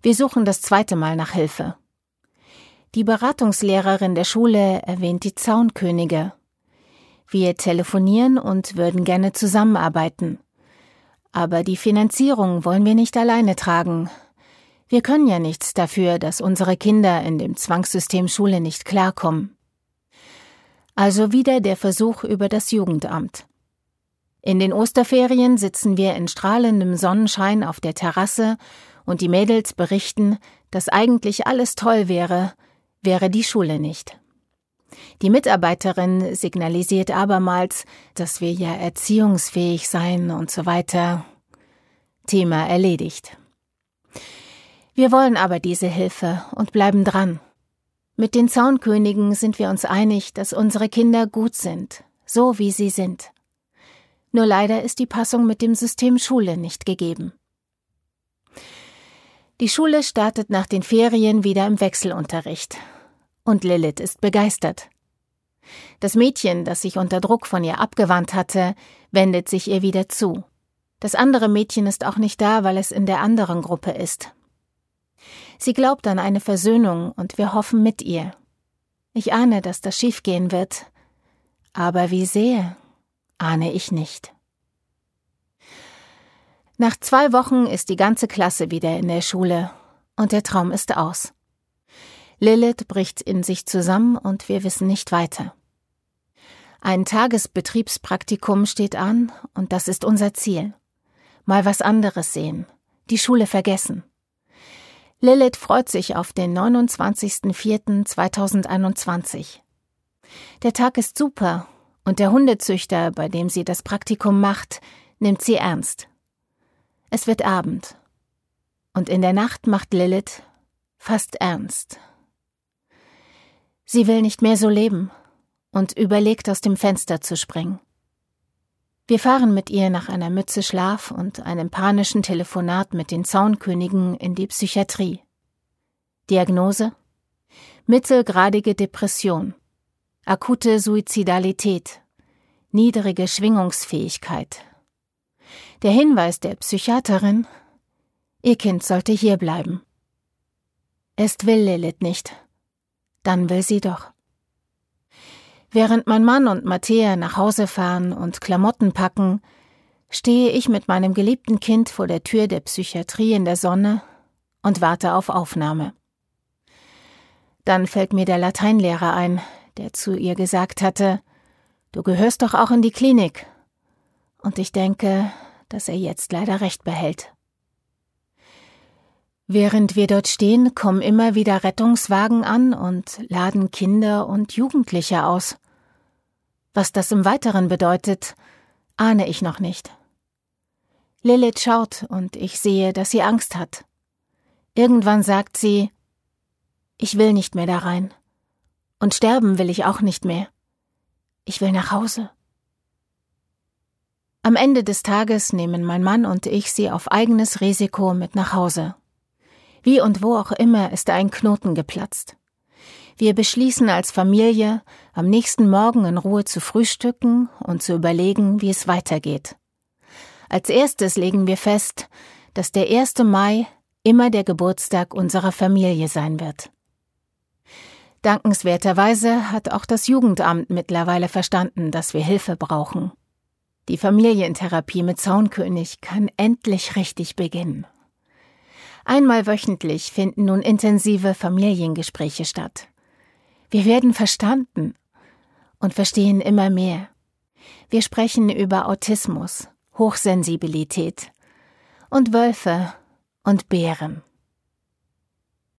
Wir suchen das zweite Mal nach Hilfe. Die Beratungslehrerin der Schule erwähnt die Zaunkönige. Wir telefonieren und würden gerne zusammenarbeiten. Aber die Finanzierung wollen wir nicht alleine tragen. Wir können ja nichts dafür, dass unsere Kinder in dem Zwangssystem Schule nicht klarkommen. Also wieder der Versuch über das Jugendamt. In den Osterferien sitzen wir in strahlendem Sonnenschein auf der Terrasse und die Mädels berichten, dass eigentlich alles toll wäre, wäre die Schule nicht. Die Mitarbeiterin signalisiert abermals, dass wir ja erziehungsfähig seien und so weiter. Thema erledigt. Wir wollen aber diese Hilfe und bleiben dran. Mit den Zaunkönigen sind wir uns einig, dass unsere Kinder gut sind, so wie sie sind. Nur leider ist die Passung mit dem System Schule nicht gegeben. Die Schule startet nach den Ferien wieder im Wechselunterricht. Und Lilith ist begeistert. Das Mädchen, das sich unter Druck von ihr abgewandt hatte, wendet sich ihr wieder zu. Das andere Mädchen ist auch nicht da, weil es in der anderen Gruppe ist. Sie glaubt an eine Versöhnung und wir hoffen mit ihr. Ich ahne, dass das schiefgehen wird. Aber wie sehr, ahne ich nicht. Nach zwei Wochen ist die ganze Klasse wieder in der Schule und der Traum ist aus. Lilith bricht in sich zusammen und wir wissen nicht weiter. Ein Tagesbetriebspraktikum steht an und das ist unser Ziel. Mal was anderes sehen, die Schule vergessen. Lilith freut sich auf den 29.04.2021. Der Tag ist super und der Hundezüchter, bei dem sie das Praktikum macht, nimmt sie ernst. Es wird Abend und in der Nacht macht Lilith fast ernst. Sie will nicht mehr so leben und überlegt, aus dem Fenster zu springen. Wir fahren mit ihr nach einer Mütze Schlaf und einem panischen Telefonat mit den Zaunkönigen in die Psychiatrie. Diagnose? Mittelgradige Depression, akute Suizidalität, niedrige Schwingungsfähigkeit. Der Hinweis der Psychiaterin? Ihr Kind sollte hier bleiben. Erst will Lilith nicht, dann will sie doch. Während mein Mann und Matthäa nach Hause fahren und Klamotten packen, stehe ich mit meinem geliebten Kind vor der Tür der Psychiatrie in der Sonne und warte auf Aufnahme. Dann fällt mir der Lateinlehrer ein, der zu ihr gesagt hatte, Du gehörst doch auch in die Klinik. Und ich denke, dass er jetzt leider recht behält. Während wir dort stehen, kommen immer wieder Rettungswagen an und laden Kinder und Jugendliche aus. Was das im Weiteren bedeutet, ahne ich noch nicht. Lilith schaut und ich sehe, dass sie Angst hat. Irgendwann sagt sie, ich will nicht mehr da rein. Und sterben will ich auch nicht mehr. Ich will nach Hause. Am Ende des Tages nehmen mein Mann und ich sie auf eigenes Risiko mit nach Hause. Wie und wo auch immer ist ein Knoten geplatzt. Wir beschließen als Familie, am nächsten Morgen in Ruhe zu frühstücken und zu überlegen, wie es weitergeht. Als erstes legen wir fest, dass der 1. Mai immer der Geburtstag unserer Familie sein wird. Dankenswerterweise hat auch das Jugendamt mittlerweile verstanden, dass wir Hilfe brauchen. Die Familientherapie mit Zaunkönig kann endlich richtig beginnen. Einmal wöchentlich finden nun intensive Familiengespräche statt. Wir werden verstanden und verstehen immer mehr. Wir sprechen über Autismus, Hochsensibilität und Wölfe und Bären.